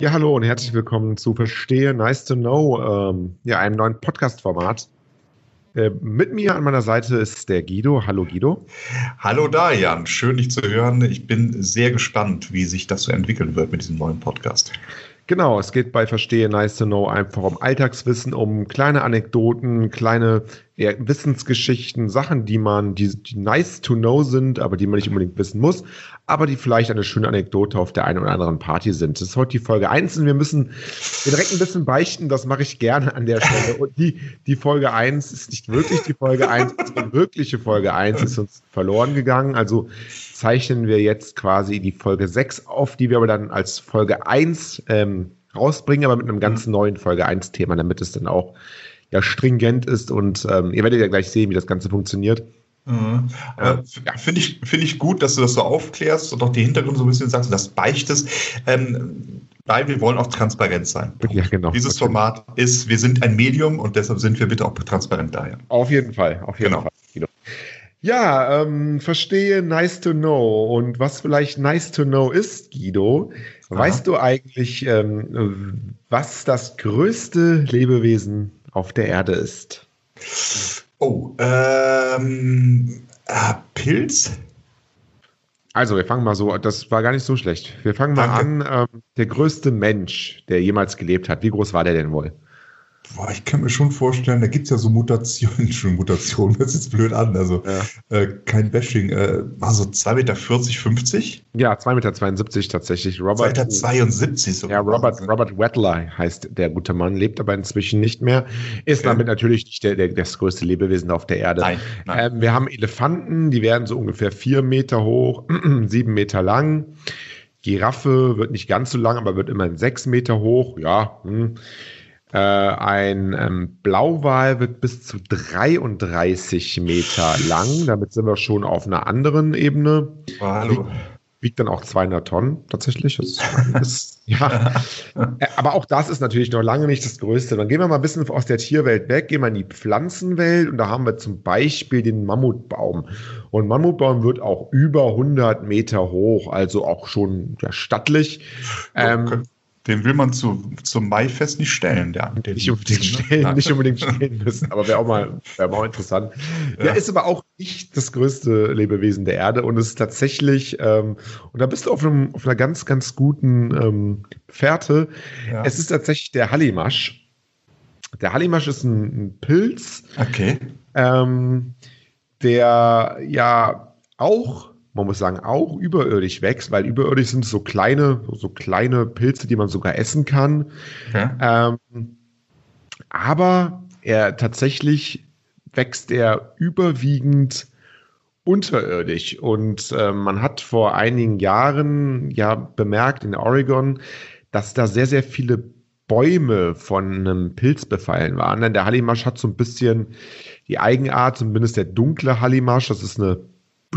Ja, hallo und herzlich willkommen zu Verstehe Nice to Know, ähm, ja, einem neuen Podcast-Format. Äh, mit mir an meiner Seite ist der Guido. Hallo Guido. Hallo Darian, schön dich zu hören. Ich bin sehr gespannt, wie sich das so entwickeln wird mit diesem neuen Podcast. Genau, es geht bei Verstehe Nice to Know einfach um Alltagswissen, um kleine Anekdoten, kleine ja, Wissensgeschichten, Sachen, die man, die, die nice to know sind, aber die man nicht unbedingt wissen muss, aber die vielleicht eine schöne Anekdote auf der einen oder anderen Party sind. Das ist heute die Folge 1 und wir müssen direkt ein bisschen beichten, das mache ich gerne an der Stelle. Und die, die Folge 1 ist nicht wirklich die Folge 1, die wirkliche Folge 1 ist uns verloren gegangen. Also zeichnen wir jetzt quasi die Folge 6 auf, die wir aber dann als Folge 1 ähm, rausbringen, aber mit einem ganz mhm. neuen Folge 1 Thema, damit es dann auch ja stringent ist und ähm, ihr werdet ja gleich sehen, wie das Ganze funktioniert. Mhm. Ja. Finde ich, find ich gut, dass du das so aufklärst und auch die Hintergründe so ein bisschen sagst, das beichtest. Ähm, weil wir wollen auch transparent sein. Ja, genau. Dieses Format ist, wir sind ein Medium und deshalb sind wir bitte auch transparent daher. Auf jeden Fall, auf jeden genau. Fall. Ja, ähm, verstehe, nice to know. Und was vielleicht nice to know ist, Guido, Aha. weißt du eigentlich, ähm, was das größte Lebewesen auf der Erde ist? Oh, ähm, äh, Pilz? Also, wir fangen mal so, das war gar nicht so schlecht. Wir fangen mal Danke. an. Ähm, der größte Mensch, der jemals gelebt hat, wie groß war der denn wohl? Boah, ich kann mir schon vorstellen, da gibt es ja so Mutationen, schon Mutationen, das ist jetzt blöd an, also ja. äh, kein Bashing, äh, war so 2,40 Meter, 50? Ja, 2,72 Meter tatsächlich. Robert, 2,72 Meter sogar. Ja, Robert, Robert Wettler heißt der gute Mann, lebt aber inzwischen nicht mehr, ist okay. damit natürlich nicht der, der, das größte Lebewesen auf der Erde. Nein, nein. Ähm, wir haben Elefanten, die werden so ungefähr vier Meter hoch, sieben Meter lang. Giraffe wird nicht ganz so lang, aber wird immerhin sechs Meter hoch, ja. Hm. Äh, ein ähm, Blauwal wird bis zu 33 Meter lang. Damit sind wir schon auf einer anderen Ebene. Oh, hallo. Wiegt, wiegt, dann auch 200 Tonnen tatsächlich. Das ist, ja. Äh, aber auch das ist natürlich noch lange nicht das Größte. Dann gehen wir mal ein bisschen aus der Tierwelt weg, gehen wir in die Pflanzenwelt und da haben wir zum Beispiel den Mammutbaum. Und Mammutbaum wird auch über 100 Meter hoch, also auch schon ja, stattlich. Ähm, den will man zu, zum Maifest nicht stellen, der, den nicht unbedingt ne? stellen, ja. nicht unbedingt stellen müssen, aber wäre auch mal, wäre auch interessant. Ja. Der ist aber auch nicht das größte Lebewesen der Erde und ist tatsächlich, ähm, und da bist du auf, einem, auf einer ganz, ganz guten ähm, Fährte. Ja. Es ist tatsächlich der Hallimasch. Der Hallimasch ist ein, ein Pilz. Okay. Ähm, der ja auch man muss sagen, auch überirdisch wächst, weil überirdisch sind so kleine, so kleine Pilze, die man sogar essen kann. Ja. Ähm, aber er tatsächlich wächst er überwiegend unterirdisch. Und äh, man hat vor einigen Jahren ja bemerkt in Oregon, dass da sehr, sehr viele Bäume von einem Pilz befallen waren. Denn der Hallimasch hat so ein bisschen die Eigenart, zumindest der dunkle Hallimasch, das ist eine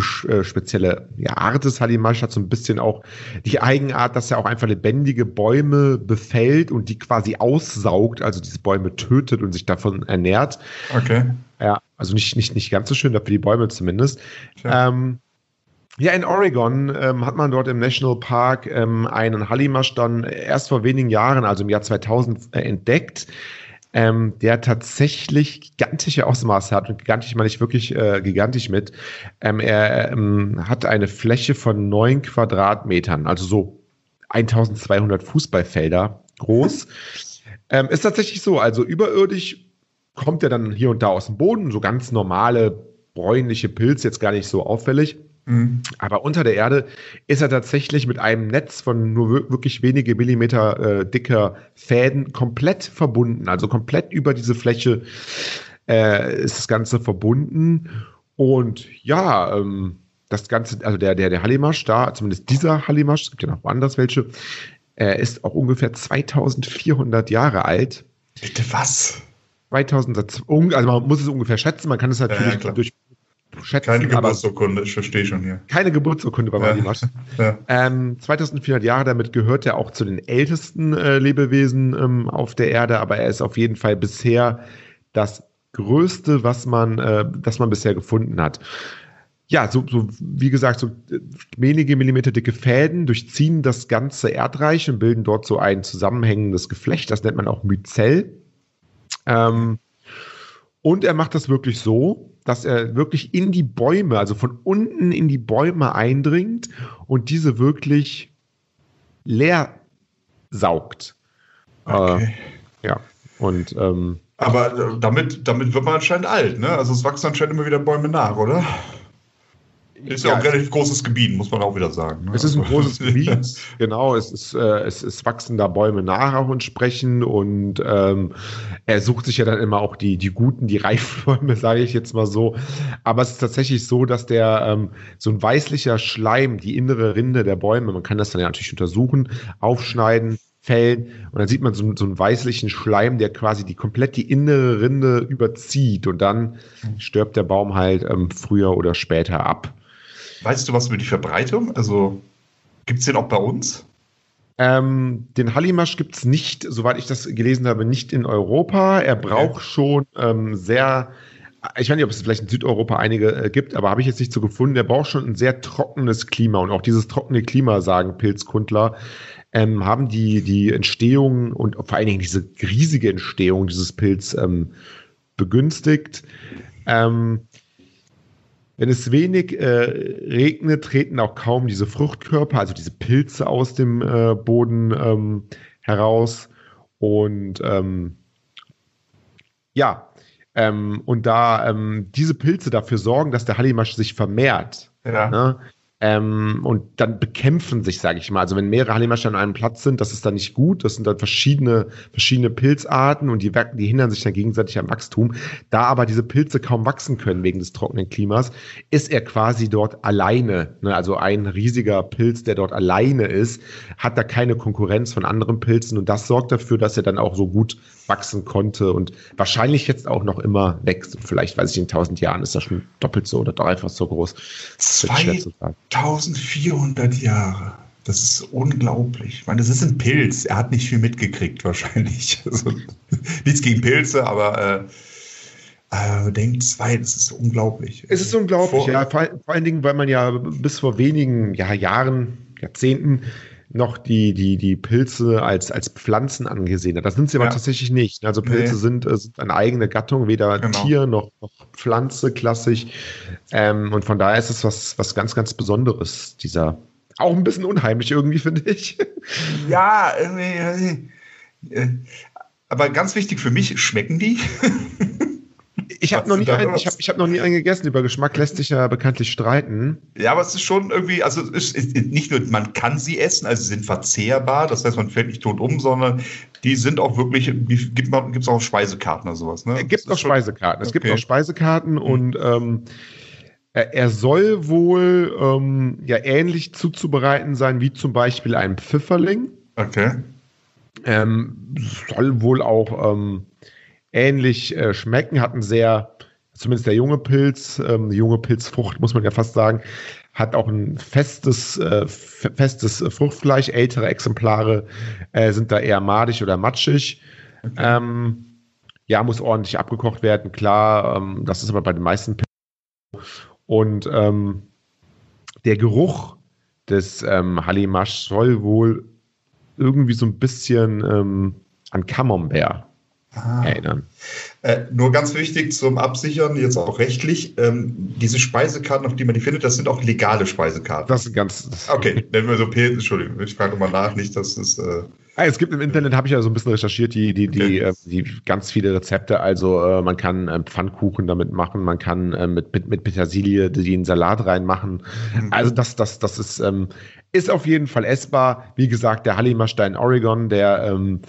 spezielle ja, Art des Halimasch hat so ein bisschen auch die Eigenart, dass er auch einfach lebendige Bäume befällt und die quasi aussaugt, also diese Bäume tötet und sich davon ernährt. Okay. Ja, also nicht, nicht, nicht ganz so schön, dafür die Bäume zumindest. Ähm, ja, in Oregon ähm, hat man dort im National Park ähm, einen Hallimasch dann erst vor wenigen Jahren, also im Jahr 2000, äh, entdeckt ähm, der tatsächlich gigantische Ausmaße hat. Und gigantisch meine ich wirklich äh, gigantisch mit. Ähm, er ähm, hat eine Fläche von neun Quadratmetern, also so 1200 Fußballfelder groß. ähm, ist tatsächlich so, also überirdisch kommt er dann hier und da aus dem Boden, so ganz normale bräunliche Pilze, jetzt gar nicht so auffällig. Mhm. Aber unter der Erde ist er tatsächlich mit einem Netz von nur wirklich wenige Millimeter äh, dicker Fäden komplett verbunden. Also komplett über diese Fläche äh, ist das Ganze verbunden. Und ja, ähm, das Ganze, also der, der, der Hallimasch da, zumindest dieser Hallimasch, es gibt ja noch woanders welche, äh, ist auch ungefähr 2400 Jahre alt. Bitte was? 2000, also man muss es ungefähr schätzen, man kann es natürlich ja, durch schätzen. Keine Geburtsurkunde, ich verstehe schon hier. Keine Geburtsurkunde bei Malimasch. Ja. Ähm, 2400 Jahre, damit gehört er auch zu den ältesten äh, Lebewesen ähm, auf der Erde, aber er ist auf jeden Fall bisher das größte, was man, äh, das man bisher gefunden hat. ja, so, so wie gesagt, so wenige Millimeter dicke Fäden durchziehen das ganze Erdreich und bilden dort so ein zusammenhängendes Geflecht. Das nennt man auch Myzell. Ähm, und er macht das wirklich so, dass er wirklich in die Bäume, also von unten in die Bäume eindringt und diese wirklich leer saugt. Okay. Äh, ja, und ähm, aber damit, damit wird man anscheinend alt, ne? Also es wachsen anscheinend immer wieder Bäume nach, oder? Ist ja, ja, auch ein relativ großes Gebiet, muss man auch wieder sagen. Ne? Es ist ein großes Gebiet, genau. Es, ist, äh, es, es wachsen da Bäume nach auch entsprechend und ähm, er sucht sich ja dann immer auch die, die guten, die reifen Bäume, sage ich jetzt mal so. Aber es ist tatsächlich so, dass der ähm, so ein weißlicher Schleim, die innere Rinde der Bäume, man kann das dann ja natürlich untersuchen, aufschneiden, fällen und dann sieht man so, so einen weißlichen Schleim, der quasi die komplett die innere Rinde überzieht und dann stirbt der Baum halt ähm, früher oder später ab. Weißt du was über die Verbreitung? Also gibt es den auch bei uns? Ähm, den Hallimasch gibt es nicht, soweit ich das gelesen habe, nicht in Europa. Er braucht okay. schon ähm, sehr, ich weiß nicht, ob es vielleicht in Südeuropa einige äh, gibt, aber habe ich jetzt nicht so gefunden. Er braucht schon ein sehr trockenes Klima und auch dieses trockene Klima, sagen Pilzkundler, ähm, haben die, die Entstehung und vor allen Dingen diese riesige Entstehung dieses Pilz ähm, begünstigt. Ähm, wenn es wenig äh, regnet, treten auch kaum diese Fruchtkörper, also diese Pilze aus dem äh, Boden ähm, heraus. Und ähm, ja, ähm, und da ähm, diese Pilze dafür sorgen, dass der Hallimasch sich vermehrt, ja. ne, ähm, und dann bekämpfen sich, sage ich mal. Also wenn mehrere Hallimasche an einem Platz sind, das ist dann nicht gut. Das sind dann verschiedene, verschiedene Pilzarten und die, die hindern sich dann gegenseitig am Wachstum. Da aber diese Pilze kaum wachsen können wegen des trockenen Klimas, ist er quasi dort alleine. Ne? Also ein riesiger Pilz, der dort alleine ist, hat da keine Konkurrenz von anderen Pilzen und das sorgt dafür, dass er dann auch so gut wachsen konnte und wahrscheinlich jetzt auch noch immer wächst. Vielleicht, weiß ich, in tausend Jahren ist er schon doppelt so oder dreifach so groß. 1400 Jahre. Das ist unglaublich. Ich meine, das ist ein Pilz. Er hat nicht viel mitgekriegt, wahrscheinlich. Also, nichts gegen Pilze, aber äh, äh, denkt zwei, das ist unglaublich. Es ist unglaublich, vor, ja. Vor, vor, allen Dingen, weil man ja bis vor wenigen ja, Jahren, Jahrzehnten noch die, die, die Pilze als, als Pflanzen angesehen hat. Das sind sie aber ja. tatsächlich nicht. Also Pilze nee. sind, äh, sind eine eigene Gattung, weder genau. Tier noch, noch Pflanze klassisch. Ähm, und von daher ist es was, was ganz, ganz Besonderes, dieser auch ein bisschen unheimlich irgendwie, finde ich. Ja, irgendwie. Äh, aber ganz wichtig für mich, schmecken die? Ich habe noch, nie einen, ich hab, ich hab noch nie einen gegessen. Über Geschmack lässt sich ja bekanntlich streiten. Ja, aber es ist schon irgendwie, also es ist nicht nur, man kann sie essen, also sie sind verzehrbar, das heißt, man fällt nicht tot um, sondern die sind auch wirklich, gibt es auch Speisekarten oder sowas, ne? Es gibt auch Speisekarten. Es okay. gibt auch Speisekarten mhm. und ähm, er soll wohl ähm, ja ähnlich zuzubereiten sein wie zum Beispiel ein Pfifferling. Okay. Ähm, soll wohl auch ähm, ähnlich äh, schmecken, hatten sehr, zumindest der junge Pilz, ähm, die junge Pilzfrucht, muss man ja fast sagen, hat auch ein festes, äh, festes Fruchtfleisch. Ältere Exemplare äh, sind da eher madig oder matschig. Okay. Ähm, ja, muss ordentlich abgekocht werden, klar. Ähm, das ist aber bei den meisten Pilzen. Und ähm, der Geruch des ähm, Halimash soll wohl irgendwie so ein bisschen ähm, an Camembert ah. erinnern. Äh, nur ganz wichtig zum Absichern, jetzt auch rechtlich, ähm, diese Speisekarten, auf die man die findet, das sind auch legale Speisekarten. Das ist ganz. Okay, nennen wir so Pilze, Entschuldigung, ich frage nochmal nach, nicht, dass es. Äh ah, es gibt im Internet, habe ich ja so ein bisschen recherchiert, die, die, die, okay. äh, die ganz viele Rezepte. Also äh, man kann äh, Pfannkuchen damit machen, man kann äh, mit, mit, mit Petersilie den Salat reinmachen. Mhm. Also das, das, das ist, ähm, ist auf jeden Fall essbar. Wie gesagt, der Hallimastein Oregon, der ähm,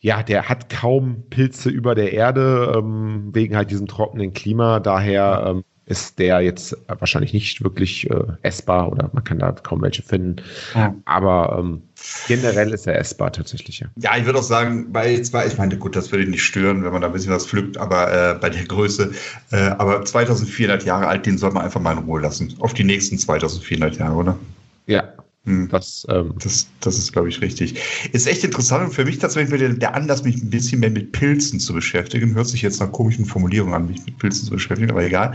ja, der hat kaum Pilze über der Erde, ähm, wegen halt diesem trockenen Klima. Daher ähm, ist der jetzt wahrscheinlich nicht wirklich äh, essbar oder man kann da kaum welche finden. Ja. Aber ähm, generell ist er essbar tatsächlich. Ja, ja ich würde auch sagen, bei zwei, ich meine, gut, das würde nicht stören, wenn man da ein bisschen was pflückt, aber äh, bei der Größe, äh, aber 2400 Jahre alt, den soll man einfach mal in Ruhe lassen. Auf die nächsten 2400 Jahre, oder? Ja. Das, ähm, das, das ist, glaube ich, richtig. Ist echt interessant und für mich tatsächlich der, der Anlass, mich ein bisschen mehr mit Pilzen zu beschäftigen. Hört sich jetzt nach komischen Formulierungen an, mich mit Pilzen zu beschäftigen, aber egal.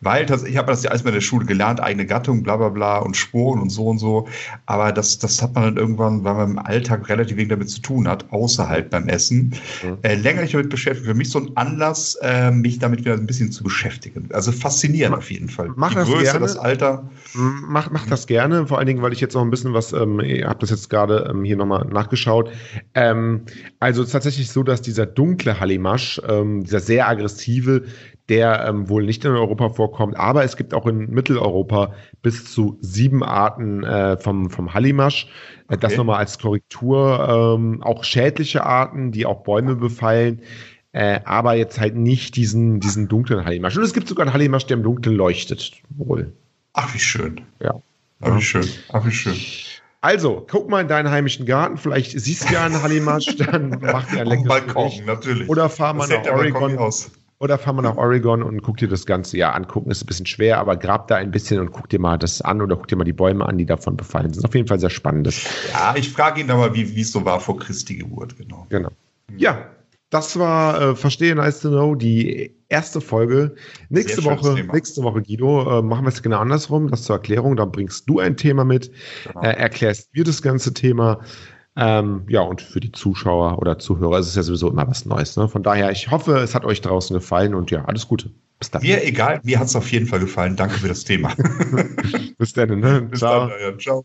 Weil das, ich habe das ja alles mal in der Schule gelernt, eigene Gattung, bla bla bla und Sporen und so und so. Aber das, das hat man dann irgendwann, weil man im Alltag relativ wenig damit zu tun hat, außerhalb beim Essen, mhm. äh, länger nicht damit beschäftigt. Für mich so ein Anlass, äh, mich damit wieder ein bisschen zu beschäftigen. Also faszinierend auf jeden Fall. Mach Die das Größe, gerne. das Alter. Mach, mach das gerne, vor allen Dingen, weil ich jetzt noch ein bisschen was, ähm, ihr habt das jetzt gerade ähm, hier nochmal nachgeschaut. Ähm, also tatsächlich so, dass dieser dunkle Hallimasch, ähm, dieser sehr aggressive, der ähm, wohl nicht in Europa vorkommt, aber es gibt auch in Mitteleuropa bis zu sieben Arten äh, vom, vom Hallimasch. Äh, okay. Das nochmal als Korrektur. Ähm, auch schädliche Arten, die auch Bäume befallen. Äh, aber jetzt halt nicht diesen, diesen dunklen Hallimasch. Und es gibt sogar einen Hallimasch, der im Dunkeln leuchtet, wohl. Ach, wie schön. Ja. Ach, wie schön. Ach, wie schön. Also, guck mal in deinen heimischen Garten, vielleicht siehst du ja einen Hallimasch, dann mach dir ein leckeres Balkon, Gericht. natürlich. Oder fahr mal nach Oregon. Oder fahr mal nach Oregon und guck dir das Ganze ja angucken. Ist ein bisschen schwer, aber grab da ein bisschen und guck dir mal das an oder guck dir mal die Bäume an, die davon befallen sind. Auf jeden Fall sehr spannend. Ja, ich frage ihn aber, wie es so war vor Christi Geburt, genau. Genau. Ja, das war äh, Verstehe Nice to Know, die erste Folge. Nächste Woche, nächste Woche, Guido, äh, machen wir es genau andersrum. Das zur Erklärung. Dann bringst du ein Thema mit, genau. äh, erklärst mir das ganze Thema. Ähm, ja, und für die Zuschauer oder Zuhörer ist es ja sowieso immer was Neues. Ne? Von daher, ich hoffe, es hat euch draußen gefallen und ja, alles Gute. Bis dann. Mir egal, mir hat es auf jeden Fall gefallen. Danke für das Thema. Bis dann. Ne? Bis ciao. dann, ja. Ciao.